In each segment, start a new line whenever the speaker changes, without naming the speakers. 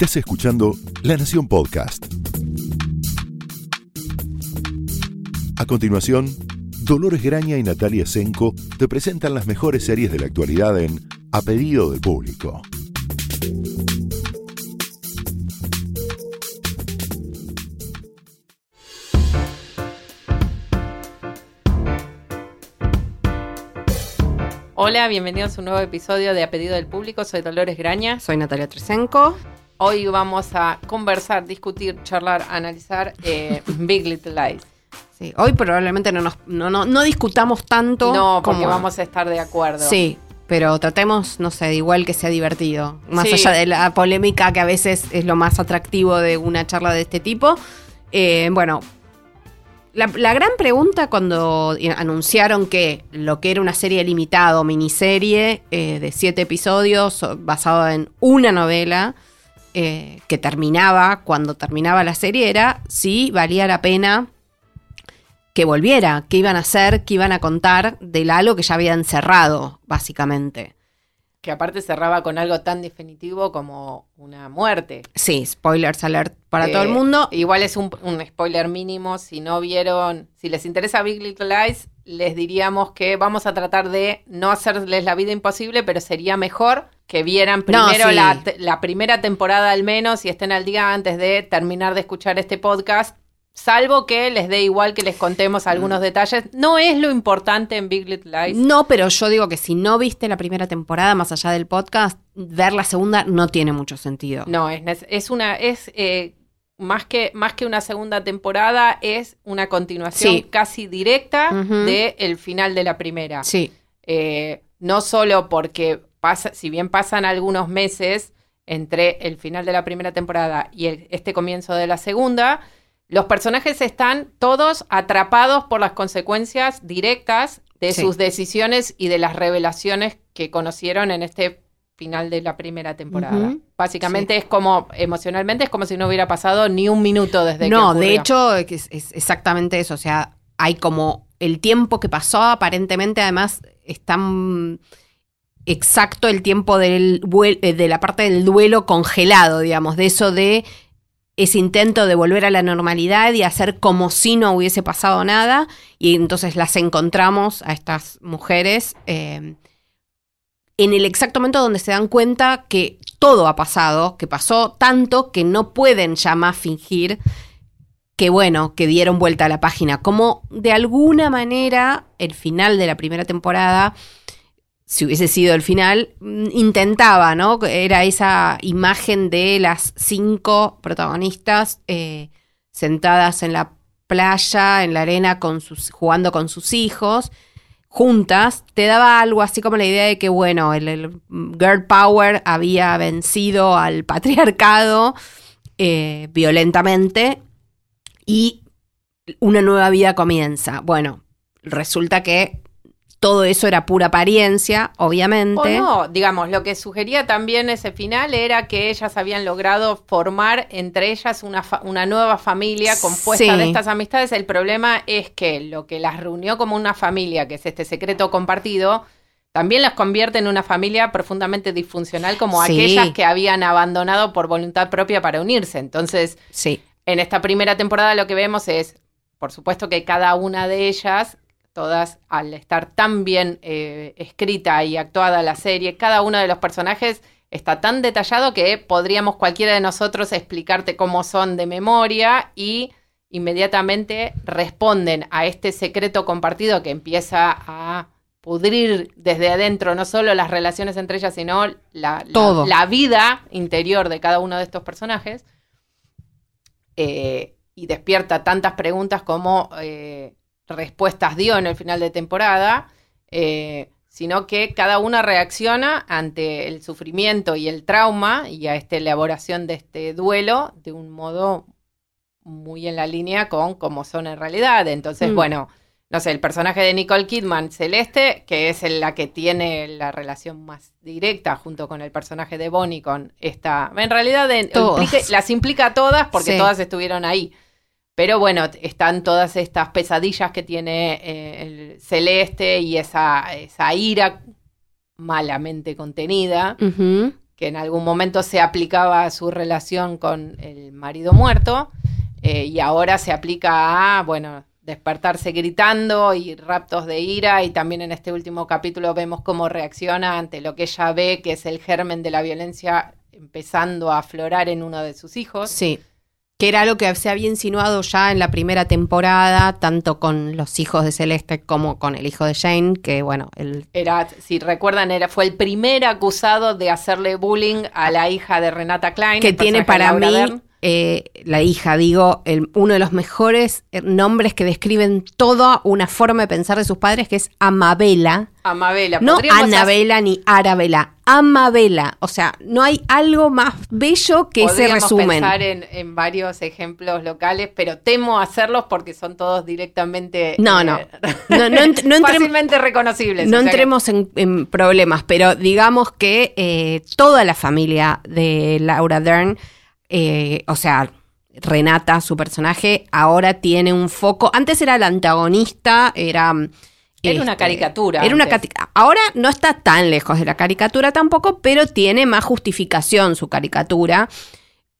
Estás escuchando La Nación Podcast. A continuación, Dolores Graña y Natalia Senko te presentan las mejores series de la actualidad en A Pedido del Público.
Hola, bienvenidos a un nuevo episodio de A Pedido del Público. Soy Dolores Graña.
Soy Natalia Tresenko.
Hoy vamos a conversar, discutir, charlar, analizar eh, Big Little Lies.
Sí, hoy probablemente no, nos, no, no, no discutamos tanto.
No, porque
como-
vamos a estar de acuerdo.
Sí, pero tratemos, no sé, igual que sea divertido. Más
Sí.
allá de la polémica que a veces es lo más atractivo de una charla de este tipo. Eh, bueno, la, la gran pregunta cuando anunciaron que lo que era una serie limitada o miniserie eh, de siete episodios basado en una novela eh, que terminaba cuando terminaba la serie era si valía la pena que volviera, qué iban a hacer, qué iban a contar del algo que ya habían cerrado, básicamente.
Que aparte cerraba con algo tan definitivo como una muerte.
Sí, spoilers alert para
Eh,
todo el mundo.
Igual es un, un spoiler mínimo. Si no vieron, si les interesa Big Little Lies, les diríamos que vamos a tratar de no hacerles la vida imposible, pero sería mejor que vieran
No,
primero
sí.
la, primera temporada al menos y estén al día antes de terminar de escuchar este podcast. Salvo que les dé igual que les contemos
Mm.
algunos detalles. No es lo importante en Big Little Lies.
No, pero yo digo que si no viste la primera temporada, más allá del podcast, ver la segunda no tiene mucho sentido.
No, es, es una, es eh, más que, más que una segunda temporada, es una continuación
Sí.
casi directa
Ujú.
del final de la primera.
Sí,
Eh, no solo porque pasa, si bien pasan algunos meses entre el final de la primera temporada y el- este comienzo de la segunda, los personajes están todos atrapados por las consecuencias directas de
Sí.
sus decisiones y de las revelaciones que conocieron en este final de la primera temporada. Básicamente es como, emocionalmente es como si no hubiera pasado ni un minuto desde que
no, de hecho es, es exactamente eso. O sea, hay como el tiempo que pasó, aparentemente, además, es tan exacto el tiempo eh, de la parte del duelo congelado, digamos, de eso de ese intento de volver a la normalidad y hacer como si no hubiese pasado nada. Y entonces las encontramos a estas mujeres eh, en el exacto momento donde se dan cuenta que todo ha pasado, que pasó tanto que no pueden ya más fingir que bueno, que dieron vuelta a la página. Como de alguna manera el final de la primera temporada, si hubiese sido el final, mm, intentaba, ¿no? Era esa imagen de las cinco protagonistas eh, sentadas en la playa, en la arena, con sus, jugando con sus hijos, juntas, te daba algo así como la idea de que, bueno, el, girl power había vencido al patriarcado eh, violentamente y una nueva vida comienza. Bueno, resulta que todo eso era pura apariencia, obviamente.
O no, digamos, lo que sugería también ese final era que ellas habían logrado formar entre ellas una, fa- una nueva familia compuesta
Sí.
de estas amistades. El problema es que lo que las reunió como una familia, que es este secreto compartido, también las convierte en una familia profundamente disfuncional como
Sí.
aquellas que habían abandonado por voluntad propia para unirse. Entonces,
Sí,
en esta primera temporada lo que vemos es, por supuesto que cada una de ellas, todas al estar tan bien eh, escrita y actuada la serie, cada uno de los personajes está tan detallado que podríamos cualquiera de nosotros explicarte cómo son de memoria y inmediatamente responden a este secreto compartido que empieza a pudrir desde adentro no solo las relaciones entre ellas, sino la, la-
Todo.
la vida interior de cada uno de estos personajes eh, y despierta tantas preguntas como eh, respuestas dio en el final de temporada, eh, sino que cada una reacciona ante el sufrimiento y el trauma y a esta elaboración de este duelo de un modo muy en la línea con cómo son en realidad. Entonces,
Mm.
bueno, no sé, el personaje de Nicole Kidman, Celeste, que es la que tiene la relación más directa junto con el personaje de Bonnie con esta... En realidad en-
Todas.
implica- las implica a todas porque
Sí.
todas estuvieron ahí. Pero bueno, están todas estas pesadillas que tiene eh, el Celeste y esa, esa ira malamente contenida. Que en algún momento se aplicaba a su relación con el marido muerto eh, y ahora se aplica a, bueno, despertarse gritando y raptos de ira y también en este último capítulo vemos cómo reacciona ante lo que ella ve que es el germen de la violencia empezando a aflorar en uno de sus hijos.
Sí. Que era lo que se había insinuado ya en la primera temporada, tanto con los hijos de Celeste como con el hijo de Jane, que bueno, el...
Era, si recuerdan, era, fue el primer acusado de hacerle bullying a la hija de Renata Klein.
Que tiene para mí
Dern.
Eh, la hija, digo, el- uno de los mejores eh, nombres que describen toda una forma de pensar de sus padres, que es Amabela.
Amabela.
No
hacer-
Anabela ni Arabela, Amabela. O sea, no hay algo más bello que ese resumen.
pensar en, en varios ejemplos locales, pero temo hacerlos porque son todos directamente
No,
eh,
no. No, no ent- no entrem-
fácilmente reconocibles.
No
o sea que-
entremos en, en problemas, pero digamos que eh, toda la familia de Laura Dern, eh, o sea, Renata, su personaje, ahora tiene un foco. Antes era la antagonista, era.
Era una caricatura
Era una cati- Ahora no está tan lejos de la caricatura tampoco, pero tiene más justificación su caricatura.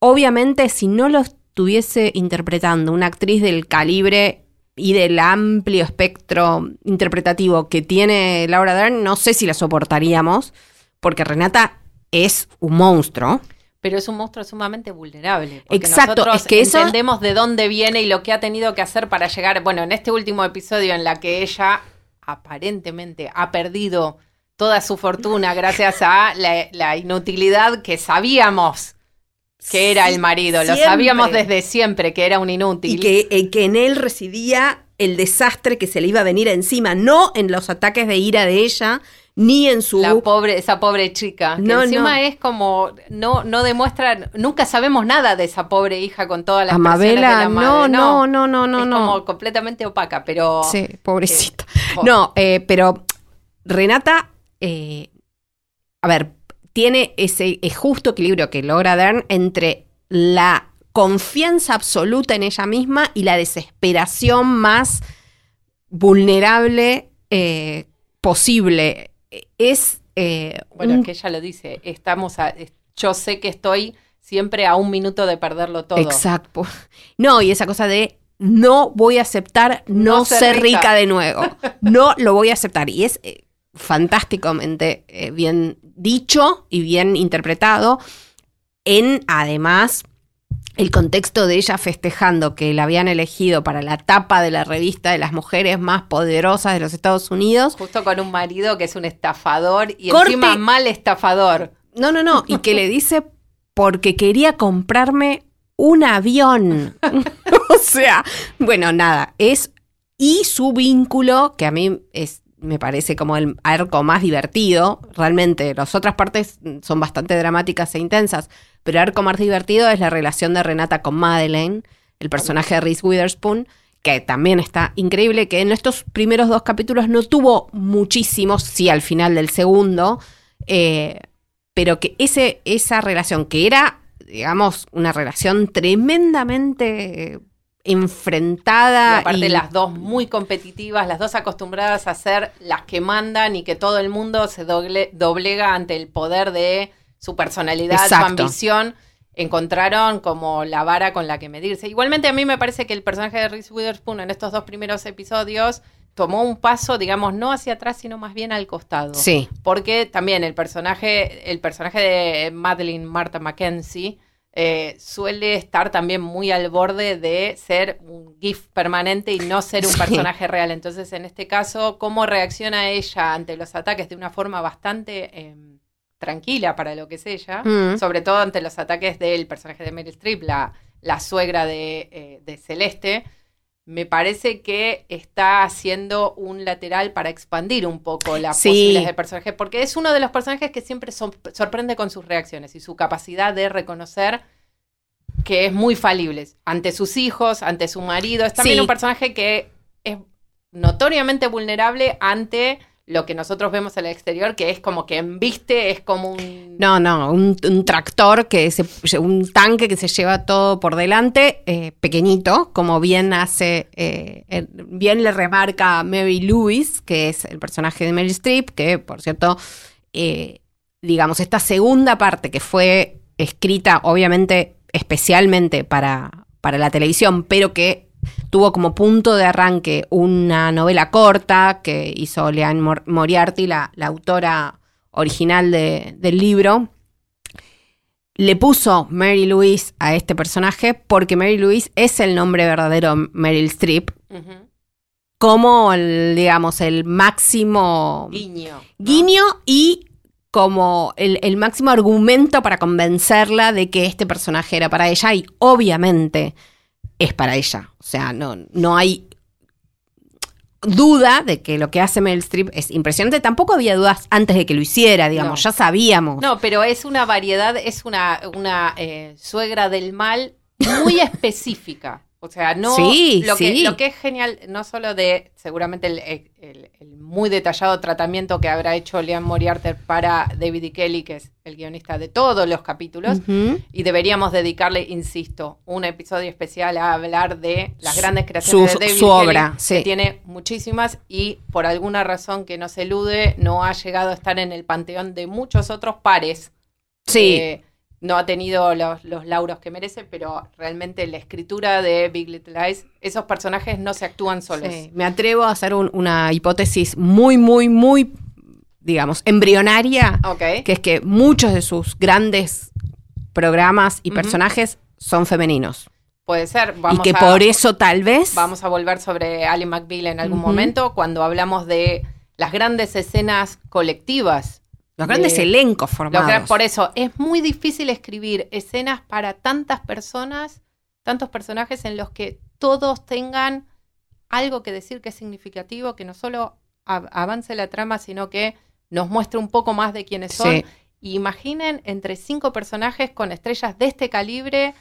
Obviamente, si no lo estuviese interpretando una actriz del calibre y del amplio espectro interpretativo que tiene Laura Dern, no sé si la soportaríamos, porque Renata es un monstruo.
Pero es un monstruo sumamente vulnerable. Porque
Exacto,
nosotros
es que eso-
entendemos de dónde viene y lo que ha tenido que hacer para llegar. Bueno, en este último episodio en la que ella aparentemente ha perdido toda su fortuna gracias a la, la inutilidad que sabíamos que era el marido. Lo sabíamos desde siempre que era un inútil.
Y que, eh, que en él residía el desastre que se le iba a venir encima, no en los ataques de ira de ella, ni en su...
La pobre, esa pobre chica. Que
No,
encima
no.
es como, no, no demuestra, nunca sabemos nada de esa pobre hija con todas las
Amabela,
de la
no,
madre.
no, no, no, no,
es
no.
como completamente opaca, pero
Sí, pobrecita.
po-
No, eh, pero Renata, eh, a ver, tiene ese eh, justo equilibrio que logra Dern entre la confianza absoluta en ella misma y la desesperación más vulnerable eh, posible. Es eh,
bueno,
un-
que ella lo dice, estamos a, yo sé que estoy siempre a un minuto de perderlo todo.
Exacto. No, y esa cosa de no voy a aceptar no,
No ser
ser rica.
rica.
de nuevo. No lo voy a aceptar. Y es eh, fantásticamente eh, bien dicho y bien interpretado. En además el contexto de ella festejando que la habían elegido para la tapa de la revista de las mujeres más poderosas de los Estados Unidos.
Justo con un marido que es un estafador y
Corte.
encima mal estafador.
No, no, no. Y que le dice porque quería comprarme un avión. o sea, bueno, nada. Es. Y su vínculo, que a mí es. Me parece como el arco más divertido. Realmente, las otras partes son bastante dramáticas e intensas. Pero el arco más divertido es la relación de Renata con Madeleine, el personaje de Reese Witherspoon, que también está increíble, que en estos primeros dos capítulos no tuvo muchísimos, sí al final del segundo, eh, pero que ese, esa relación que era, digamos, una relación tremendamente eh,
Y
enfrentada.
aparte
y-
las dos muy competitivas, las dos acostumbradas a ser las que mandan y que todo el mundo se doble- doblega ante el poder de su personalidad, su ambición. Encontraron como la vara con la que medirse. Igualmente a mí me parece que el personaje de Reese Witherspoon en estos dos primeros episodios tomó un paso, digamos, no hacia atrás, sino más bien al costado.
Sí,
Porque también el personaje, el personaje de Madeline Martha Mackenzie eh, suele estar también muy al borde de ser un GIF permanente y no ser un
Sí.
personaje real. Entonces, en este caso, cómo reacciona ella ante los ataques de una forma bastante eh, tranquila para lo que es ella,
Mm.
sobre todo ante los ataques del personaje de Meryl Streep, la, la suegra de, eh, de Celeste. Me parece que está haciendo un lateral para expandir un poco las
Sí.
posibilidades del personaje, porque es uno de los personajes que siempre sorprende con sus reacciones y su capacidad de reconocer que es muy falible ante sus hijos, ante su marido. Es también
Sí.
un personaje que es notoriamente vulnerable ante lo que nosotros vemos en el exterior, que es como que embiste, es como un...
No, no, un, tractor, que se, un tanque que se lleva todo por delante, eh, pequeñito, como bien hace, eh, bien le remarca Mary Lewis, que es el personaje de Mary Streep, que por cierto, eh, digamos, esta segunda parte que fue escrita, obviamente, especialmente para, para la televisión, pero que tuvo como punto de arranque una novela corta que hizo Leanne Mor- Moriarty, la, la autora original de- del libro. Le puso Mary Louise a este personaje porque Mary Louise es el nombre verdadero de Meryl Streep, como el, digamos, el máximo
Guiño. ¿no?
guiño y como el, el máximo argumento para convencerla de que este personaje era para ella y obviamente es para ella. O sea, no, no hay duda de que lo que hace Meryl Streep es impresionante. Tampoco había dudas antes de que lo hiciera, digamos,
No.
ya sabíamos.
No, pero es una variedad, es una, una eh, suegra del mal muy específica. O sea, no
Sí,
lo, que, lo que es genial, no solo de seguramente el, el- el muy detallado tratamiento que habrá hecho Leanne Moriarty para David E. Kelly, que es el guionista de todos los capítulos, y deberíamos dedicarle, insisto, un episodio especial a hablar de las grandes creaciones
su-
de David
su
Kelly,
obra,
que tiene muchísimas y por alguna razón que no se elude, no ha llegado a estar en el panteón de muchos otros pares.
Sí,
Eh, no ha tenido los, los lauros que merece, pero realmente la escritura de Big Little Lies, esos personajes no se actúan solos.
sí. me atrevo a hacer un- una hipótesis muy, muy, muy, digamos, embrionaria. Que es que muchos de sus grandes programas y personajes son femeninos.
Puede ser. Vamos
y que
a-
por eso tal vez...
Vamos a volver sobre Ali McBeal en algún momento cuando hablamos de las grandes escenas colectivas.
Los grandes
de-
elencos formados.
por eso es muy difícil escribir escenas para tantas personas, tantos personajes en los que todos tengan algo que decir que es significativo, que no solo av- avance la trama, sino que nos muestre un poco más de quiénes son.
Sí.
Imaginen entre cinco personajes con estrellas de este calibre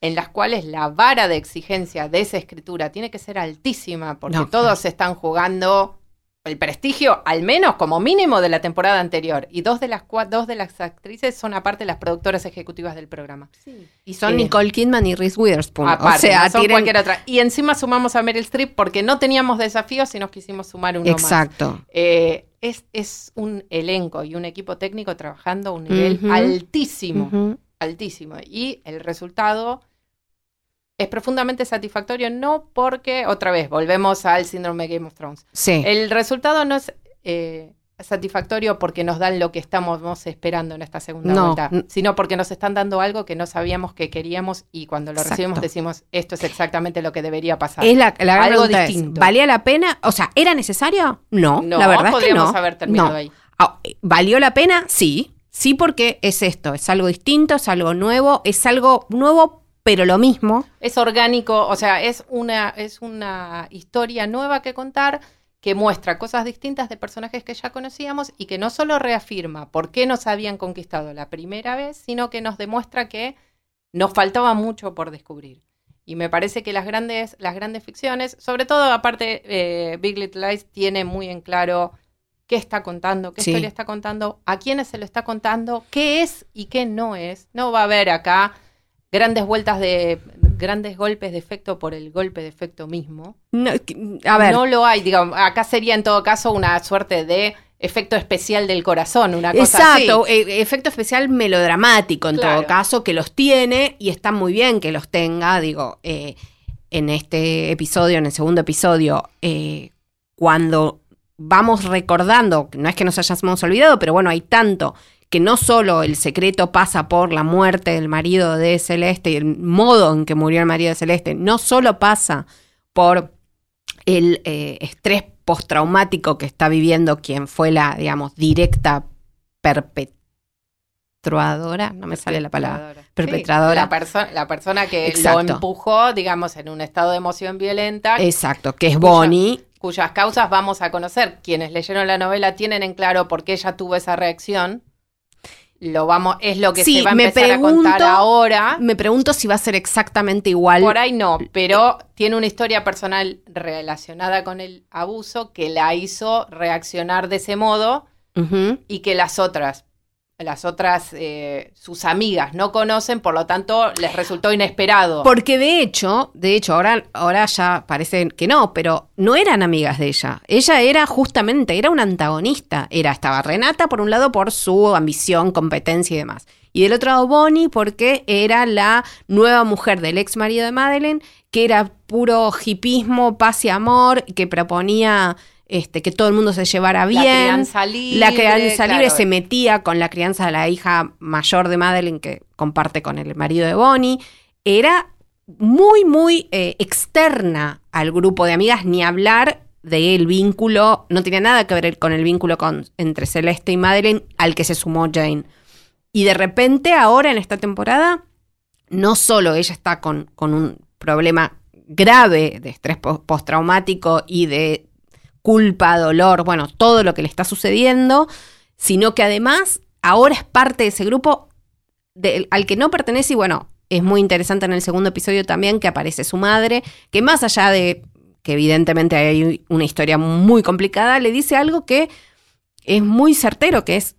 en las cuales la vara de exigencia de esa escritura tiene que ser altísima, porque
No,
todos están jugando el prestigio, al menos como mínimo, de la temporada anterior. Y dos de las, cua- dos de las actrices son aparte las productoras ejecutivas del programa.
Y son
Eh,
Nicole Kidman y Reese Witherspoon.
Aparte,
o sea,
no son
tienen-
cualquier otra. Y encima sumamos a Meryl Streep porque no teníamos desafíos y nos quisimos sumar uno más.
Exacto.
Eh, es, es un elenco y un equipo técnico trabajando a un nivel altísimo, altísimo. Y el resultado es profundamente satisfactorio, no porque, otra vez, volvemos al síndrome de Game of Thrones.
Sí.
El resultado no es eh, satisfactorio porque nos dan lo que estamos esperando en esta segunda
No.
vuelta, sino porque nos están dando algo que no sabíamos que queríamos y cuando lo
Exacto.
recibimos decimos, esto es exactamente lo que debería pasar.
es la, la gran
algo
pregunta es,
distinto.
¿valía la pena? O sea, ¿era necesario? No,
no,
la verdad es que
podríamos
no.
haber terminado
No.
ahí.
Ah, ¿Valió la pena? Sí. Sí, porque es esto, es algo distinto, es algo nuevo, es algo nuevo, pero lo mismo.
Es orgánico, o sea, es una, es una historia nueva que contar que muestra cosas distintas de personajes que ya conocíamos y que no solo reafirma por qué nos habían conquistado la primera vez, sino que nos demuestra que nos faltaba mucho por descubrir. Y me parece que las grandes, las grandes ficciones, sobre todo aparte, eh, Big Little Lies tiene muy en claro qué está contando, qué
Sí.
historia está contando, a quiénes se lo está contando, qué es y qué no es. No va a haber acá grandes vueltas de grandes golpes de efecto por el golpe de efecto mismo.
No, a ver,
No lo hay, digamos, acá sería en todo caso una suerte de efecto especial del corazón, una cosa
Exacto,
así.
e- efecto especial melodramático en
Claro.
todo caso, que los tiene y está muy bien que los tenga, digo, eh, en este episodio, en el segundo episodio, eh, cuando vamos recordando, no es que nos hayamos olvidado, pero bueno, hay tanto que no solo el secreto pasa por la muerte del marido de Celeste y el modo en que murió el marido de Celeste, no solo pasa por el eh, estrés postraumático que está viviendo quien fue la, digamos, directa perpetuadora, no me sale la palabra. Perpetradora.
Sí, la, perso- la persona que
Exacto.
lo empujó, digamos, en un estado de emoción violenta,
Exacto, que es
Cuya-
Bonnie.
cuyas causas vamos a conocer. Quienes leyeron la novela tienen en claro por qué ella tuvo esa reacción. Lo vamos, es lo que
Sí,
se va a
me
empezar a contar
pregunto-
ahora.
Me pregunto si va a ser exactamente igual.
Por ahí no, pero tiene una historia personal relacionada con el abuso que la hizo reaccionar de ese modo y que las otras las otras, eh, sus amigas no conocen, por lo tanto les resultó inesperado.
Porque de hecho, de hecho, ahora, ahora ya parece que no, pero no eran amigas de ella. Ella era justamente, era una antagonista. Era, estaba Renata, por un lado, por su ambición, competencia y demás. Y del otro lado, Bonnie, porque era la nueva mujer del ex marido de Madeleine, que era puro hipismo, paz y amor, que proponía este, que todo el mundo se llevara bien. La
crianza libre.
La crianza libre se metía con la crianza de la hija mayor de Madeline que comparte con el marido de Bonnie. Era muy, muy eh, externa al grupo de amigas, ni hablar del vínculo, no tenía nada que ver con el vínculo con, entre Celeste y Madeline al que se sumó Jane. Y de repente ahora en esta temporada, no solo ella está con, con un problema grave de estrés postraumático y de culpa, dolor, bueno, todo lo que le está sucediendo, sino que además ahora es parte de ese grupo al que no pertenece y bueno, es muy interesante en el segundo episodio también que aparece su madre, que más allá de que evidentemente hay una historia muy complicada, le dice algo que es muy certero, que es,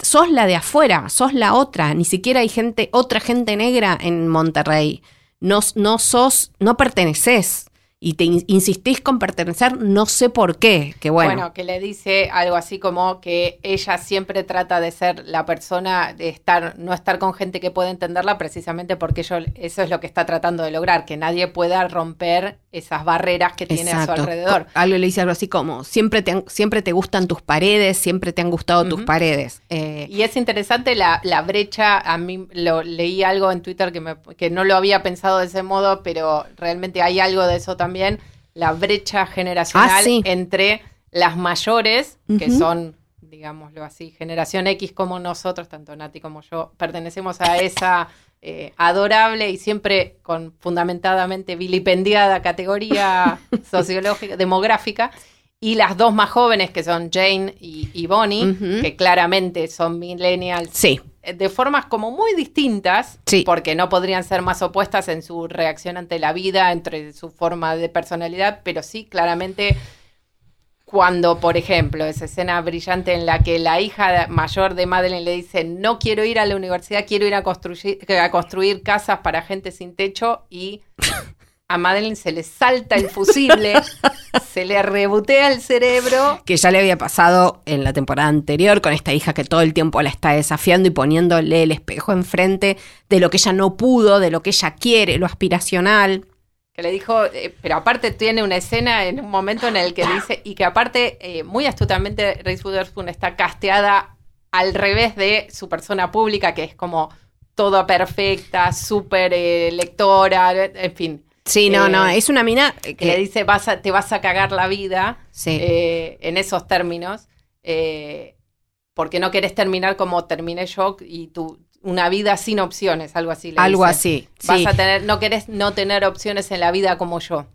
sos la de afuera, sos la otra, ni siquiera hay gente, otra gente negra en Monterrey, no, no sos, no perteneces y te insistís con pertenecer, no sé por qué, que bueno.
Bueno, que le dice algo así como que ella siempre trata de ser la persona, de estar, no estar con gente que pueda entenderla precisamente porque eso es lo que está tratando de lograr, que nadie pueda romper esas barreras que tiene a su alrededor.
Algo le dice algo así como, siempre te, siempre te gustan tus paredes, siempre te han gustado tus paredes.
Eh, y es interesante la, la, brecha, a mí lo leí algo en Twitter que, me, que no lo había pensado de ese modo, pero realmente hay algo de eso también, la brecha generacional ah, entre las mayores, que son digámoslo así, generación X como nosotros, tanto Nati como yo, pertenecemos a esa eh, adorable y siempre con fundamentadamente vilipendiada categoría sociológica, demográfica, y las dos más jóvenes que son Jane y, Bonnie, que claramente son millennials.
Sí.
De formas como muy distintas, porque no podrían ser más opuestas en su reacción ante la vida, entre su forma de personalidad, pero sí claramente cuando, por ejemplo, esa escena brillante en la que la hija mayor de Madeleine le dice, no quiero ir a la universidad, quiero ir a construir, a construir casas para gente sin techo y a Madeleine se le salta el fusible, se le rebotea el cerebro.
Que ya le había pasado en la temporada anterior con esta hija que todo el tiempo la está desafiando y poniéndole el espejo enfrente de lo que ella no pudo, de lo que ella quiere, lo aspiracional
que le dijo, eh, pero aparte tiene una escena en un momento en el que dice, y que aparte eh, muy astutamente Reese Witherspoon está casteada al revés de su persona pública, que es como toda perfecta, súper eh, lectora, en fin.
Sí, no, no, es una mina
que le dice, vas te vas a cagar la vida en esos términos, porque no querés terminar como terminé yo y tú una vida sin opciones, algo así.
algo así.
Vas a tener, no querés no tener opciones en la vida como yo.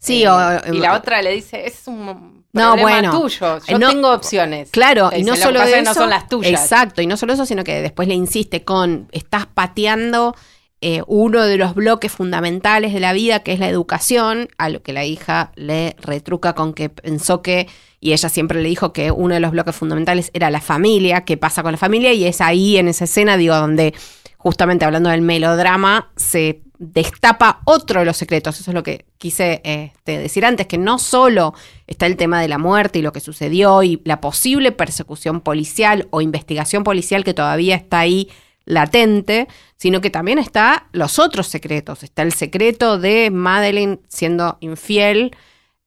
Sí,
eh, y la otra le dice, es un no, bueno, tuyo, yo no, tengo opciones.
Claro, y no solo eso,
no son las tuyas.
Exacto, y no solo eso, sino que después le insiste con, estás pateando eh, uno de los bloques fundamentales de la vida, que es la educación, a lo que la hija le retruca con que pensó que y ella siempre le dijo que uno de los bloques fundamentales era la familia, qué pasa con la familia, y es ahí en esa escena, digo, donde justamente hablando del melodrama, se destapa otro de los secretos. Eso es lo que quise este, decir antes, que no solo está el tema de la muerte y lo que sucedió y la posible persecución policial o investigación policial que todavía está ahí latente, sino que también está los otros secretos. Está el secreto de Madeline siendo infiel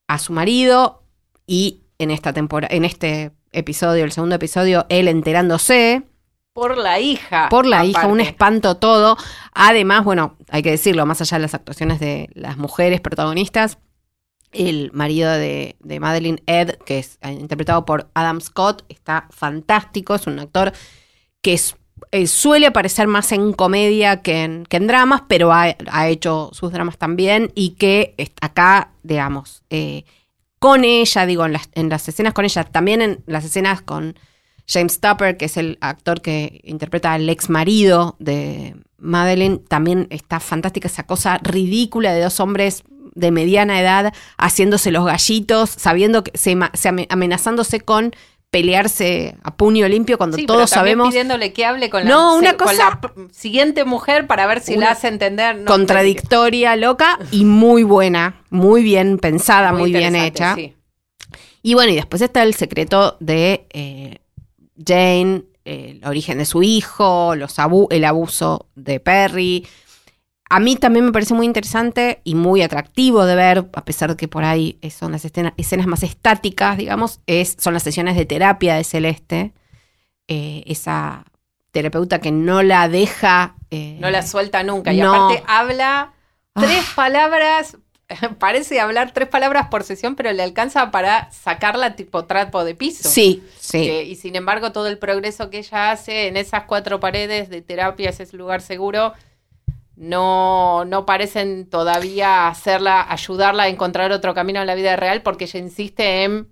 a su marido y en esta temporada, en este episodio, el segundo episodio, él enterándose.
Por la hija.
Por la hija, un espanto todo. Además, bueno, hay que decirlo, más allá de las actuaciones de las mujeres protagonistas, el marido de, de Madeline Ed, que es interpretado por Adam Scott, está fantástico, es un actor que eh, suele aparecer más en comedia que en, dramas, pero ha, hecho sus dramas también y que acá, digamos, eh, con ella, digo, en las, en las escenas con ella, también en las escenas con James Tupper, que es el actor que interpreta al ex marido de Madeleine, también está fantástica esa cosa ridícula de dos hombres de mediana edad haciéndose los gallitos, sabiendo que se, amenazándose con pelearse a puño limpio cuando
Sí, pero
todos
también
sabemos
pidiéndole que hable con la,
No, una
se- con
cosa-
la siguiente mujer para ver si la hace entender. No,
contradictoria, loca y muy buena, muy bien pensada, muy, bien hecha.
sí.
Y bueno, y después está el secreto de eh, Jane, el origen de su hijo, los abu- el abuso de Perry. A mí también me parece muy interesante y muy atractivo de ver, a pesar de que por ahí son las escena- escenas más estáticas, digamos, es, son las sesiones de terapia de Celeste. Eh, esa terapeuta que no la deja... eh,
No la suelta nunca. Y
No.
aparte habla tres palabras, parece hablar tres palabras por sesión, pero le alcanza para sacarla tipo trapo de piso.
Sí, sí.
Eh, y sin embargo, todo el progreso que ella hace en esas cuatro paredes de terapia, ese lugar seguro, no, no parecen todavía hacerla, ayudarla a encontrar otro camino en la vida real, porque ella insiste en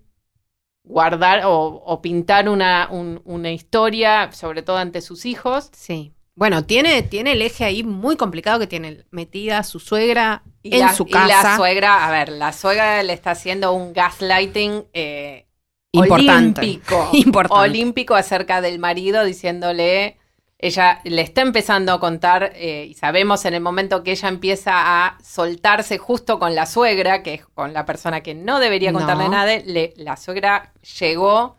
guardar o, o pintar una, un- una historia, sobre todo ante sus hijos.
Sí. Bueno, tiene, tiene el eje ahí muy complicado que tiene metida su suegra
Y
en
la,
su
y la
casa.
suegra, a ver, la suegra le está haciendo un gaslighting eh,
Importante.
olímpico.
Importante.
Olímpico acerca del marido, diciéndole. Ella le está empezando a contar, eh, y sabemos en el momento que ella empieza a soltarse justo con la suegra, que es con la persona que no debería contarle
No.
nada, le- la suegra llegó,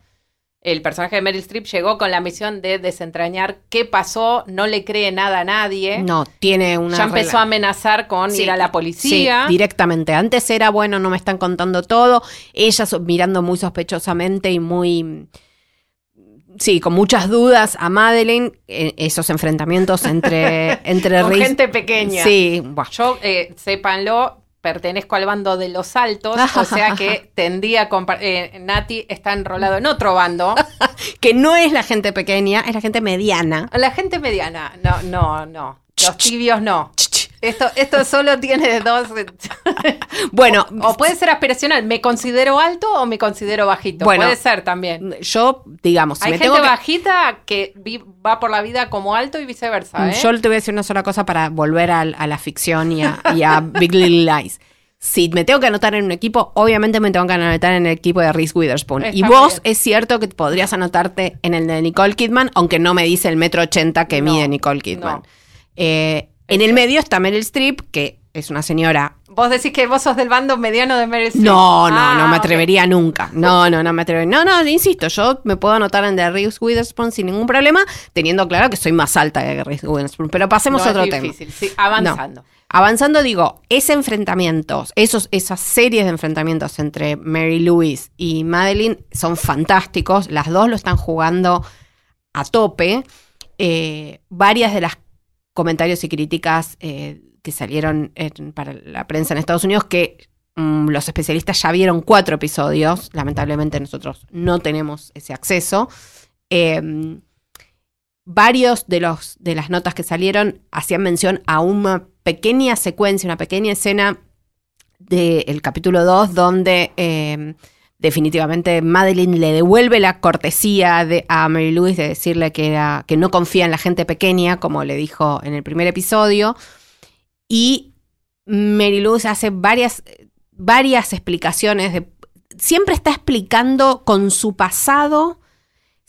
el personaje de Meryl Streep llegó con la misión de desentrañar qué pasó, no le cree nada a nadie.
No, tiene una.
ya empezó a amenazar con
Sí,
ir a la policía.
Sí, directamente. Antes era, bueno, no me están contando todo. Ella mirando muy sospechosamente y muy. Sí, con muchas dudas a Madeleine. eh, esos enfrentamientos entre, entre
con gente pequeña.
Sí, buah.
Yo, eh, sépanlo, pertenezco al bando de los altos, o sea que tendría a eh, Nati está enrolado en otro bando.
que no es la gente pequeña, es la gente mediana.
La gente mediana, no, no, no. Los tibios no. Esto, esto solo tiene dos.
Bueno,
O puede ser aspiracional. ¿Me considero alto o me considero bajito?
Bueno,
puede ser también.
yo, digamos, si
Hay
me
gente
tengo que-
bajita que vi- va por la vida como alto y viceversa. ¿eh?
Yo te voy a decir una sola cosa para volver al- a, la ficción y a, y a Big Little Lies. Si me tengo que anotar en un equipo, obviamente me tengo que anotar en el equipo de Reese Witherspoon.
Está
y vos
bien.
es cierto que podrías anotarte en el de Nicole Kidman, aunque no me dice el metro ochenta que
No,
mide Nicole Kidman.
no.
Eh, en el medio está Meryl Streep, que es una señora.
Vos decís que vos sos del bando mediano de Meryl Streep.
No, no,
Ah,
no me
ok.
atrevería nunca. No, no, no me atrevería. No, no, insisto, yo me puedo anotar en de Reese Witherspoon sin ningún problema, teniendo claro que soy más alta que Reese Witherspoon. Pero pasemos
No,
a otro
es
tema.
difícil, sí, avanzando.
Avanzando, digo, ese enfrentamientos, esos, esas series de enfrentamientos entre Mary Louise y Madeline son fantásticos. Las dos lo están jugando a tope. Eh, varias de las comentarios y críticas eh, que salieron para la prensa en Estados Unidos que mm, los especialistas ya vieron cuatro episodios. Lamentablemente nosotros no tenemos ese acceso. Eh, varios de, los, de las notas que salieron hacían mención a una pequeña secuencia, una pequeña escena del capítulo 2 donde eh, definitivamente Madeline le devuelve la cortesía de, a Mary Louise de decirle que, era, que no confía en la gente pequeña, como le dijo en el primer episodio. Y Mary Louise hace varias, varias explicaciones. De, siempre está explicando con su pasado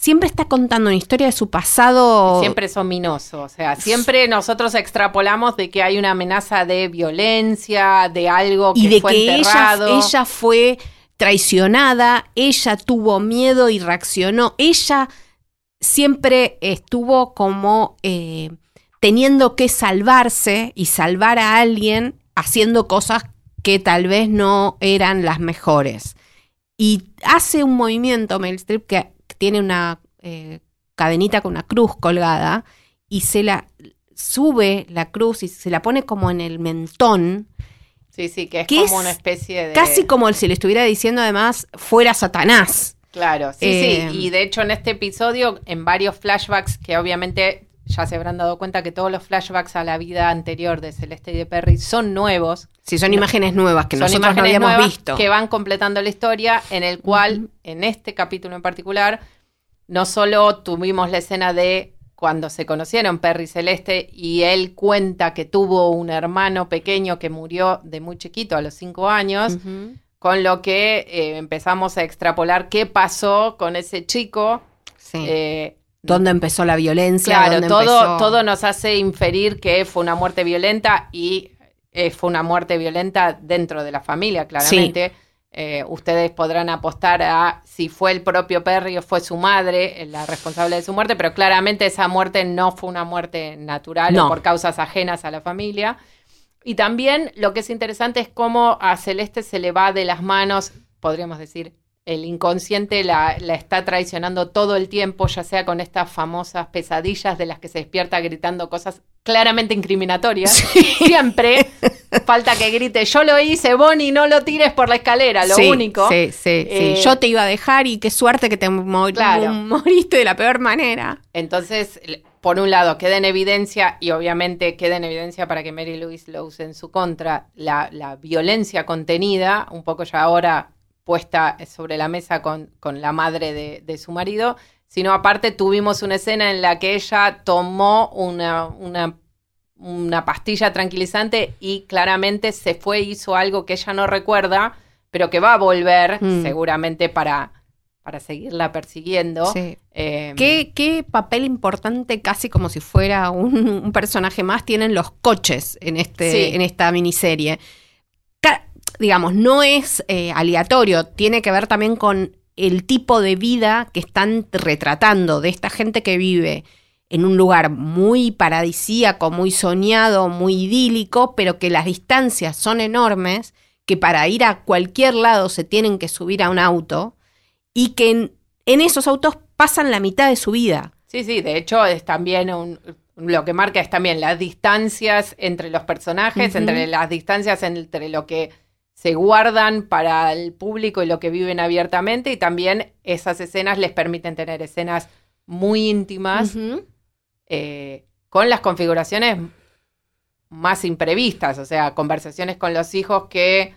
siempre está contando una historia de su pasado.
Siempre es ominoso, o sea, siempre nosotros extrapolamos de que hay una amenaza de violencia, de algo que
y de
fue
que ella, ella fue traicionada, ella tuvo miedo y reaccionó. Ella siempre estuvo como eh, teniendo que salvarse y salvar a alguien haciendo cosas que tal vez no eran las mejores. Y hace un movimiento, Meryl Streep, que tiene una eh, cadenita con una cruz colgada y se la sube la cruz y se la pone como en el mentón,
Sí, sí, que es
que
como
es
una especie de...
casi como si le estuviera diciendo además fuera Satanás.
Claro, sí,
Eh,
sí. Y de hecho en este episodio, en varios flashbacks, que obviamente ya se habrán dado cuenta que todos los flashbacks a la vida anterior de Celeste y de Perry son nuevos.
Si son imágenes nuevas que
son
nosotros no habíamos
nuevas
visto.
que van completando la historia, en el cual, en este capítulo en particular, no solo tuvimos la escena de cuando se conocieron Perry Celeste y él cuenta que tuvo un hermano pequeño que murió de muy chiquito, a los cinco años, con lo que eh, empezamos a extrapolar qué pasó con ese chico.
Sí.
Eh,
¿Dónde empezó la violencia?
Claro,
¿Dónde
todo,
empezó?
todo nos hace inferir que fue una muerte violenta y eh, fue una muerte violenta dentro de la familia, claramente. Eh, ustedes podrán apostar a si fue el propio Perry o fue su madre eh, la responsable de su muerte, pero claramente esa muerte no fue una muerte natural
No.
o por causas ajenas a la familia. Y también lo que es interesante es cómo a Celeste se le va de las manos, podríamos decir, el inconsciente la, la está traicionando todo el tiempo, ya sea con estas famosas pesadillas de las que se despierta gritando cosas claramente incriminatorias. Siempre falta que grite, yo lo hice, Bonnie, no lo tires por la escalera, lo
Sí,
único.
Sí, sí,
Eh,
sí. Yo te iba a dejar y qué suerte que te mor-
Claro.
moriste de la peor manera.
Entonces, por un lado, queda en evidencia, y obviamente queda en evidencia para que Mary Louise lo use en su contra, la, la violencia contenida, un poco ya ahora puesta sobre la mesa con, con la madre de, de su marido, sino aparte tuvimos una escena en la que ella tomó una, una, una pastilla tranquilizante y claramente se fue e hizo algo que ella no recuerda, pero que va a volver
Mm.
seguramente para, para seguirla persiguiendo.
Sí.
Eh,
¿Qué, qué papel importante, casi como si fuera un, un personaje más, tienen los coches en, este,
Sí.
en esta miniserie? Digamos, no es eh, aleatorio, tiene que ver también con el tipo de vida que están retratando de esta gente que vive en un lugar muy paradisíaco, muy soñado, muy idílico, pero que las distancias son enormes, que para ir a cualquier lado se tienen que subir a un auto y que en, en esos autos pasan la mitad de su vida.
Sí, sí, de hecho es también un, lo que marca es también las distancias entre los personajes, entre las distancias entre lo que se guardan para el público y lo que viven abiertamente y también esas escenas les permiten tener escenas muy íntimas eh, con las configuraciones más imprevistas, o sea, conversaciones con los hijos que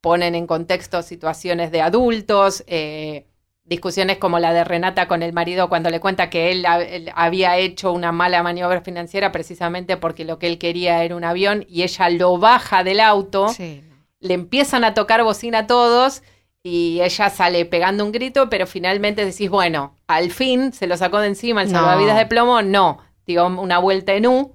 ponen en contexto situaciones de adultos, eh, discusiones como la de Renata con el marido cuando le cuenta que él, él había hecho una mala maniobra financiera precisamente porque lo que él quería era un avión y ella lo baja del auto
Sí.
Le empiezan a tocar bocina a todos y ella sale pegando un grito, pero finalmente decís, bueno, al fin se lo sacó de encima el
No.
salvavidas de plomo, no, dio una vuelta en U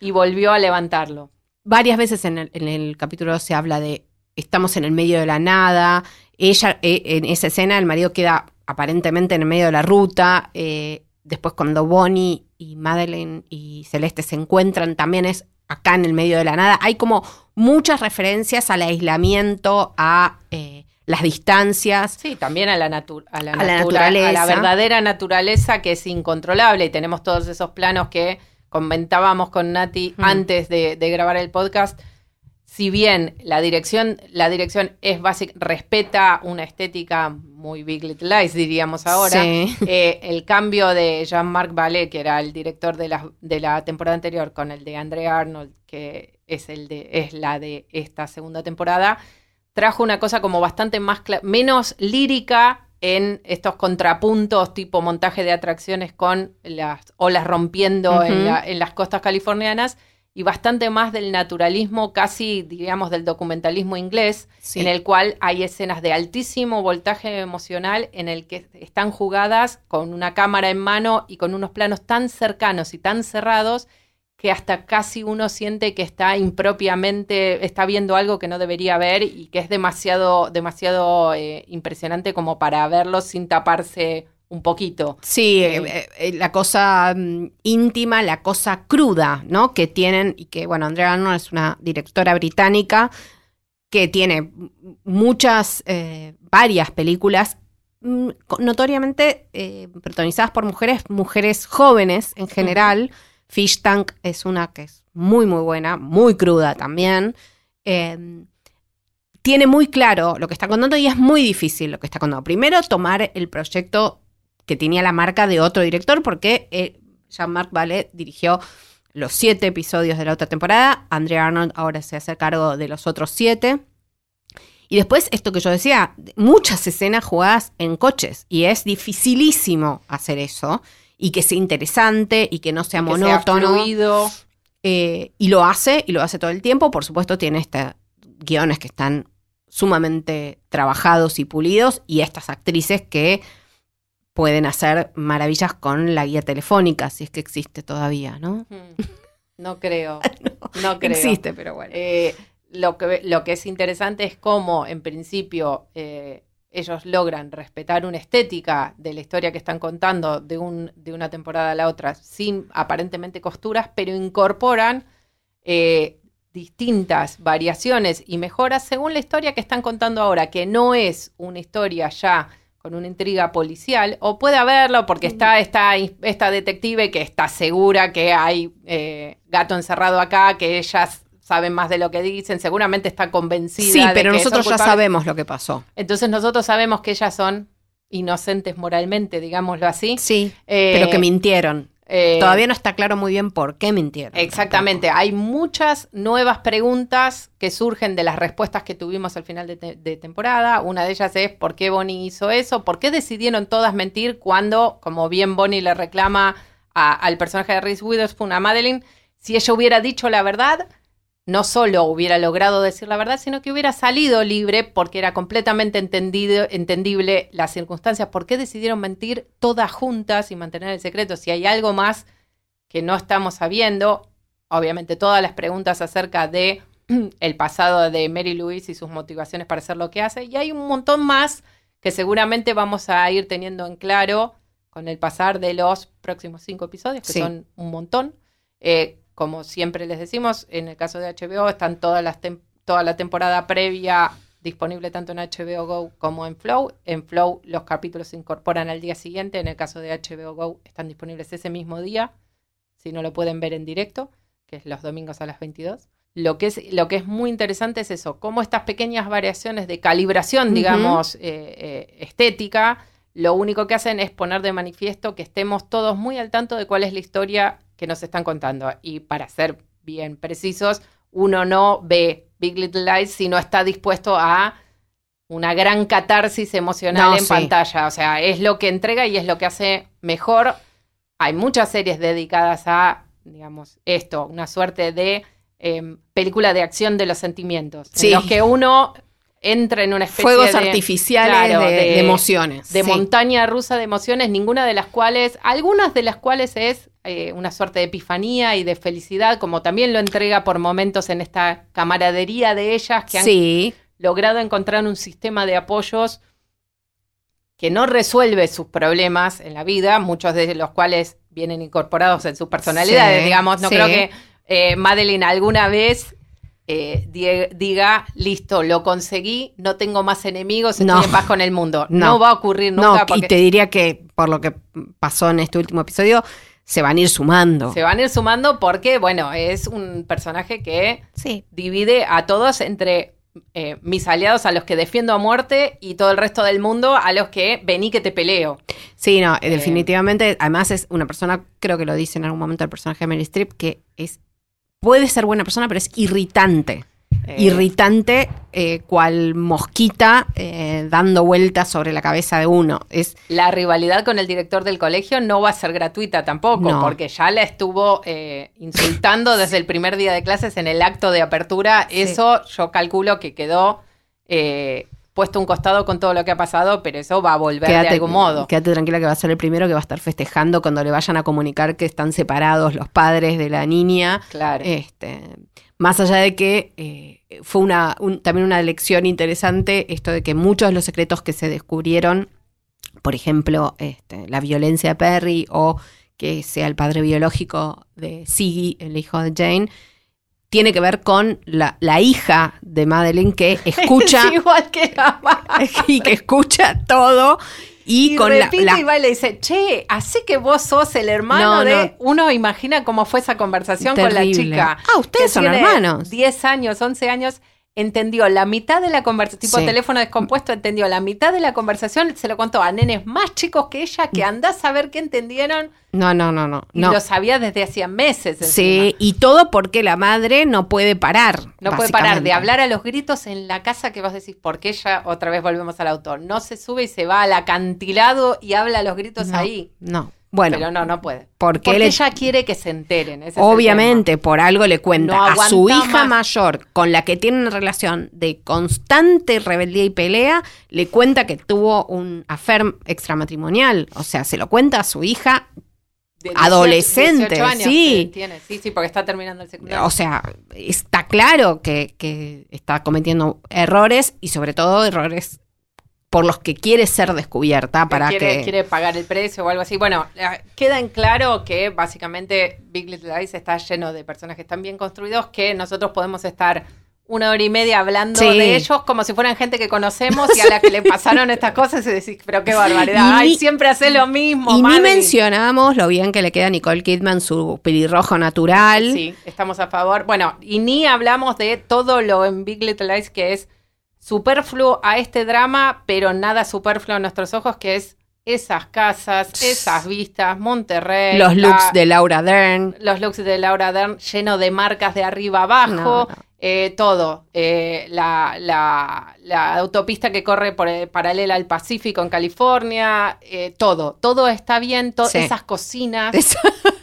y volvió a levantarlo.
Varias veces en el, en el capítulo se habla de estamos en el medio de la nada. Ella, eh, en esa escena, el marido queda aparentemente en el medio de la ruta. eh, después, cuando Bonnie y Madeleine y Celeste se encuentran, también es acá en el medio de la nada. Hay como muchas referencias al aislamiento, a eh, las distancias.
Sí, también a la, natu- a la,
A la
natura- a la
naturaleza.
verdadera naturaleza que es incontrolable y tenemos todos esos planos que comentábamos con Nati
Mm.
antes de, de grabar el podcast. Si bien la dirección, la dirección es básica, respeta una estética muy Big Little Lies, diríamos ahora.
Sí.
Eh, el cambio de Jean-Marc Vallée, que era el director de la, de la temporada anterior, con el de André Arnold, que es, el de, es la de esta segunda temporada, trajo una cosa como bastante más menos lírica en estos contrapuntos tipo montaje de atracciones con las olas rompiendo en, la- en las costas californianas y bastante más del naturalismo, casi diríamos del documentalismo inglés,
Sí.
en el cual hay escenas de altísimo voltaje emocional en el que están jugadas con una cámara en mano y con unos planos tan cercanos y tan cerrados que hasta casi uno siente que está impropiamente, está viendo algo que no debería ver y que es demasiado, demasiado eh, impresionante como para verlo sin taparse un poquito.
Sí,
Eh,
eh, eh, la cosa mm, íntima, la cosa cruda, ¿no? Que tienen, y que, bueno, Andrea Arnold es una directora británica que tiene muchas, eh, varias películas mm, notoriamente protagonizadas por mujeres, mujeres jóvenes en general. Fish Tank es una que es muy, muy buena, muy cruda también. Eh, tiene muy claro lo que está contando y es muy difícil lo que está contando. Primero, tomar el proyecto que tenía la marca de otro director, porque eh, Jean-Marc Ballet dirigió los siete episodios de la otra temporada, Andrea Arnold ahora se hace cargo de los otros siete. Y después, esto que yo decía, muchas escenas jugadas en coches, y es dificilísimo hacer eso, y que sea interesante, y que no sea
que sea
monótono.
fluido.
Eh, y lo hace, y lo hace todo el tiempo. Por supuesto, tiene este, guiones que están sumamente trabajados y pulidos y estas actrices que pueden hacer maravillas con la guía telefónica, si es que existe todavía, ¿no?
Hmm. No creo. no, creo.
Existe, pero bueno.
Eh, lo, que, lo que es interesante es cómo, en principio, eh, ellos logran respetar una estética de la historia que están contando de, un, de una temporada a la otra, sin aparentemente costuras, pero incorporan eh, distintas variaciones y mejoras según la historia que están contando ahora, que no es una historia ya con una intriga policial, o puede haberlo porque está esta, esta detective que está segura que hay eh, gato encerrado acá, que ellas saben más de lo que dicen, seguramente está convencida.
Sí, pero
que
nosotros ya sabemos lo que pasó.
Entonces nosotros sabemos que ellas son inocentes moralmente, digámoslo así.
Sí,
Eh,
pero que mintieron.
Eh,
Todavía no está claro muy bien por qué mintieron.
Exactamente, hay muchas nuevas preguntas que surgen de las respuestas que tuvimos al final de, te- de temporada. Una de ellas es por qué Bonnie hizo eso, por qué decidieron todas mentir cuando, como bien Bonnie le reclama a- al personaje de Reese Witherspoon, a Madeline, si ella hubiera dicho la verdad, no solo hubiera logrado decir la verdad, sino que hubiera salido libre porque era completamente entendido, entendible las circunstancias. ¿Por qué decidieron mentir todas juntas y mantener el secreto? Si hay algo más que no estamos sabiendo, obviamente todas las preguntas acerca de el pasado de Mary Louise y sus motivaciones para hacer lo que hace, y hay un montón más que seguramente vamos a ir teniendo en claro con el pasar de los próximos cinco episodios, que
Sí.
son un montón. Eh, como siempre les decimos, en el caso de HBO están todas las tem- toda la temporada previa disponible tanto en HBO Go como en Flow. En Flow los capítulos se incorporan al día siguiente, en el caso de HBO Go están disponibles ese mismo día, si no lo pueden ver en directo, que es los domingos a las 22. Lo que es, lo que es muy interesante es eso, cómo estas pequeñas variaciones de calibración, digamos, eh, eh, estética, lo único que hacen es poner de manifiesto que estemos todos muy al tanto de cuál es la historia que nos están contando. Y para ser bien precisos, uno no ve Big Little Lies si no está dispuesto a una gran catarsis emocional
No,
en
sí.
pantalla. O sea, es lo que entrega y es lo que hace mejor. Hay muchas series dedicadas a, digamos, esto, una suerte de em, película de acción de los sentimientos.
Sí.
En los que uno entra en una especie
Fuegos
de
artificiales
claro,
de,
de-
de emociones.
de
sí.
montaña rusa de emociones, ninguna de las cuales, algunas de las cuales es eh, una suerte de epifanía y de felicidad, como también lo entrega por momentos en esta camaradería de ellas que han
Sí,
logrado encontrar un sistema de apoyos que no resuelve sus problemas en la vida, muchos de los cuales vienen incorporados en sus personalidades,
Sí,
digamos. No
sí.
creo que eh, Madeline alguna vez eh, diga, listo, lo conseguí, no tengo más enemigos, estoy
No.
en paz con el mundo. No,
No.
va a ocurrir
no,
nunca
y te diría que por lo que pasó en este último episodio, se van a ir sumando.
se van a ir sumando porque, bueno, es un personaje que
Sí.
divide a todos entre eh, mis aliados a los que defiendo a muerte y todo el resto del mundo a los que vení que te peleo.
Sí, no,
Eh,
definitivamente. Además es una persona, creo que lo dice en algún momento el personaje de Meryl Streep, que es puede ser buena persona, pero es irritante.
Eh,
Irritante, eh, cual mosquita eh, dando vueltas sobre la cabeza de uno. Es
La rivalidad con el director del colegio no va a ser gratuita tampoco,
No.
porque ya la estuvo insultando desde el primer día de clases en el acto de apertura.
Sí.
Eso yo calculo que quedó puesto un costado con todo lo que ha pasado, pero eso va a volver de algún modo.
quédate tranquila que va a ser el primero que va a estar festejando cuando le vayan a comunicar que están separados los padres de la niña.
Claro.
Este, más allá de que eh, fue una, un- también una lección interesante esto de que muchos de los secretos que se descubrieron, por ejemplo, este, la violencia de Perry o que sea el padre biológico de Siggy, el hijo de Jane, tiene que ver con la, la hija de Madeline que escucha
Es igual que la madre.
y que escucha todo y,
Y,
con la,
repite
la-
y va y le dice, che, así que vos sos el hermano
No,
de...
no.
Uno imagina cómo fue esa conversación con la chica.
Ah, ustedes son hermanos.
10 años, 11 años, entendió la mitad de la conversación, tipo
Sí.
teléfono descompuesto, entendió la mitad de la conversación, se lo contó a nenes más chicos que ella, que andás a ver qué entendieron,
No, no, no, no.
y
Mm. no.
lo sabía desde hacía meses. encima.
Sí, y todo porque la madre no puede parar.
No puede parar de hablar a los gritos en la casa que vos decís, porque ella, otra vez volvemos al autor, no se sube y se va al acantilado y habla a los gritos
No,
ahí.
No, Bueno,
pero no, no puede.
porque
Porque
él
ella quiere que se enteren. ese
obviamente por algo le cuenta
No
a su hija
más.
mayor, con la que tiene una relación de constante rebeldía y pelea, le cuenta que tuvo un affair extramatrimonial. O sea, se lo cuenta a su hija
De 18
adolescente,
18 años
sí.
que tiene, sí, sí, porque está terminando el secundario.
O sea, está claro que, que está cometiendo errores y sobre todo errores por los que quiere ser descubierta para
quiere,
que...
quiere pagar el precio o algo así. Bueno, eh, queda en claro que básicamente Big Little Lies está lleno de personajes tan bien construidos que nosotros podemos estar una hora y media hablando
Sí.
de ellos como si fueran gente que conocemos y a la que le pasaron estas cosas y decís, pero qué barbaridad,
Y
ay,
ni-
siempre hace lo mismo.
Y ni
Madeline".
mencionamos lo bien que le queda a Nicole Kidman su pelirrojo natural.
Sí, estamos a favor. Bueno, y ni hablamos de todo lo en Big Little Lies que es superfluo a este drama, pero nada superfluo a nuestros ojos, que es esas casas, esas vistas, Monterrey.
Los
la-
looks de Laura Dern.
los looks de Laura Dern lleno de marcas de arriba abajo,
No, no.
Eh, todo. Eh, la, la- la autopista que corre por, eh, paralela al Pacífico en California, eh, todo. Todo está bien, to-
Sí.
esas cocinas,
Eso-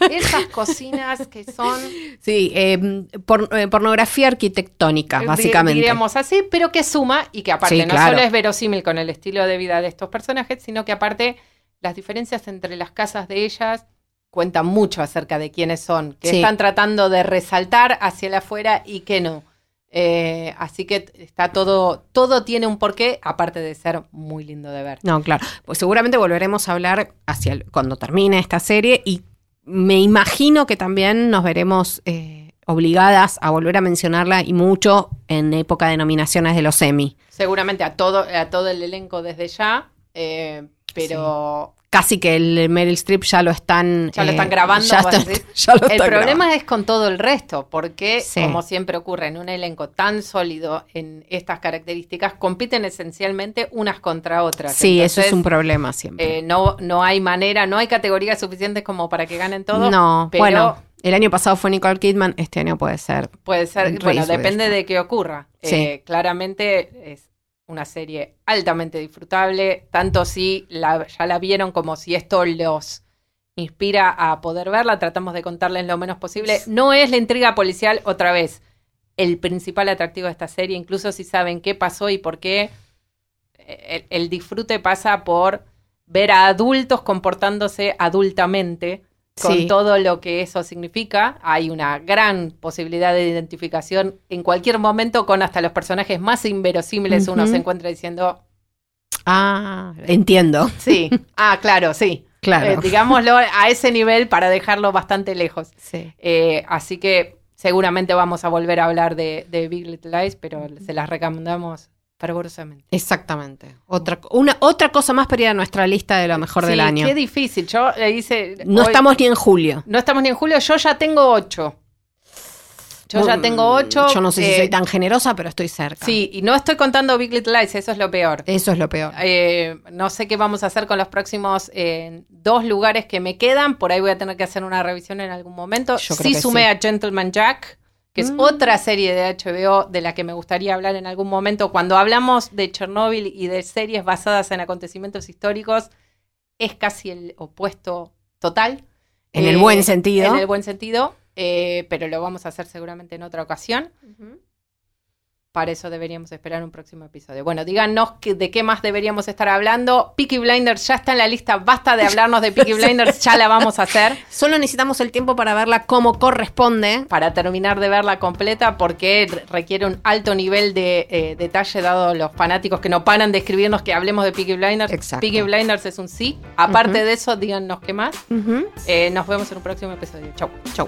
esas cocinas que son
sí, eh, por- eh, pornografía arquitectónica,
Di-
básicamente.
Diríamos así, pero que suma y que aparte
Sí,
no
claro.
solo es verosímil con el estilo de vida de estos personajes, sino que aparte las diferencias entre las casas de ellas cuentan mucho acerca de quiénes son, que
Sí.
están tratando de resaltar hacia el afuera y que no. Eh, así que está todo, todo tiene un porqué, aparte de ser muy lindo de ver.
No, claro. Pues seguramente volveremos a hablar hacia el- cuando termine esta serie y me imagino que también nos veremos eh, obligadas a volver a mencionarla y mucho en época de nominaciones de los Emmy.
Seguramente a todo, a todo el elenco desde ya, eh, pero
Casi que el Meryl Streep ya lo están...
Ya lo
eh,
están grabando,
Ya, está-
decir.
ya lo
El
están
problema
grabando.
es con todo el resto, porque
Sí.
como siempre ocurre en un elenco tan sólido en estas características, compiten esencialmente unas contra otras.
Sí, eso es un problema siempre.
eh, no, no hay manera, no hay categorías suficientes como para que ganen todos.
no,
pero
bueno, el año pasado fue Nicole Kidman, este año puede ser.
puede ser, bueno, depende de qué ocurra.
Sí.
Eh, claramente es una serie altamente disfrutable, tanto si ya la vieron como si esto los inspira a poder verla, tratamos de contarles lo menos posible. No es la intriga policial otra vez el principal atractivo de esta serie, incluso si saben qué pasó y por qué. El disfrute pasa por ver a adultos comportándose adultamente con
Sí.
todo lo que eso significa. Hay una gran posibilidad de identificación en cualquier momento con hasta los personajes más inverosímiles. Uno se encuentra diciendo,
Ah, entiendo.
sí, ah, claro, sí.
Claro.
Eh, digámoslo a ese nivel para dejarlo bastante lejos.
Sí.
Eh, así que seguramente vamos a volver a hablar de, de Big Little Lies, pero se las recomendamos fervorosamente.
Exactamente. Otra, una, otra cosa más para ir a nuestra lista de lo mejor del año.
Qué difícil. Yo le hice.
No
hoy-
estamos ni en julio.
No estamos ni en julio. Yo ya tengo ocho. Yo ya
Mm,
tengo ocho.
Yo no sé si
eh,
soy tan generosa, pero estoy cerca.
Sí, y no estoy contando Big Little Lies, eso es lo peor.
Eso es lo peor.
Eh, no sé qué vamos a hacer con los próximos eh, dos lugares que me quedan. Por ahí voy a tener que hacer una revisión en algún momento.
Yo creo
sí
que
sumé
sí.
a Gentleman Jack, que es
Mm.
otra serie de HBO de la que me gustaría hablar en algún momento. Cuando hablamos de Chernobyl y de series basadas en acontecimientos históricos, es casi el opuesto total.
En el
Eh,
buen sentido.
En el buen sentido, eh, pero lo vamos a hacer seguramente en otra ocasión. Para eso deberíamos esperar un próximo episodio. Bueno, díganos que- de qué más deberíamos estar hablando. Peaky Blinders ya está en la lista. Basta de hablarnos de Peaky Blinders, ya la vamos a hacer.
Solo necesitamos el tiempo para verla como corresponde.
Para terminar de verla completa, porque re- requiere un alto nivel de eh, detalle, dado los fanáticos que no paran de escribirnos que hablemos de Peaky Blinders.
Exacto.
Peaky Blinders es un sí. Aparte de eso, díganos qué más. Eh, nos vemos en un próximo episodio. Chau.
Chau.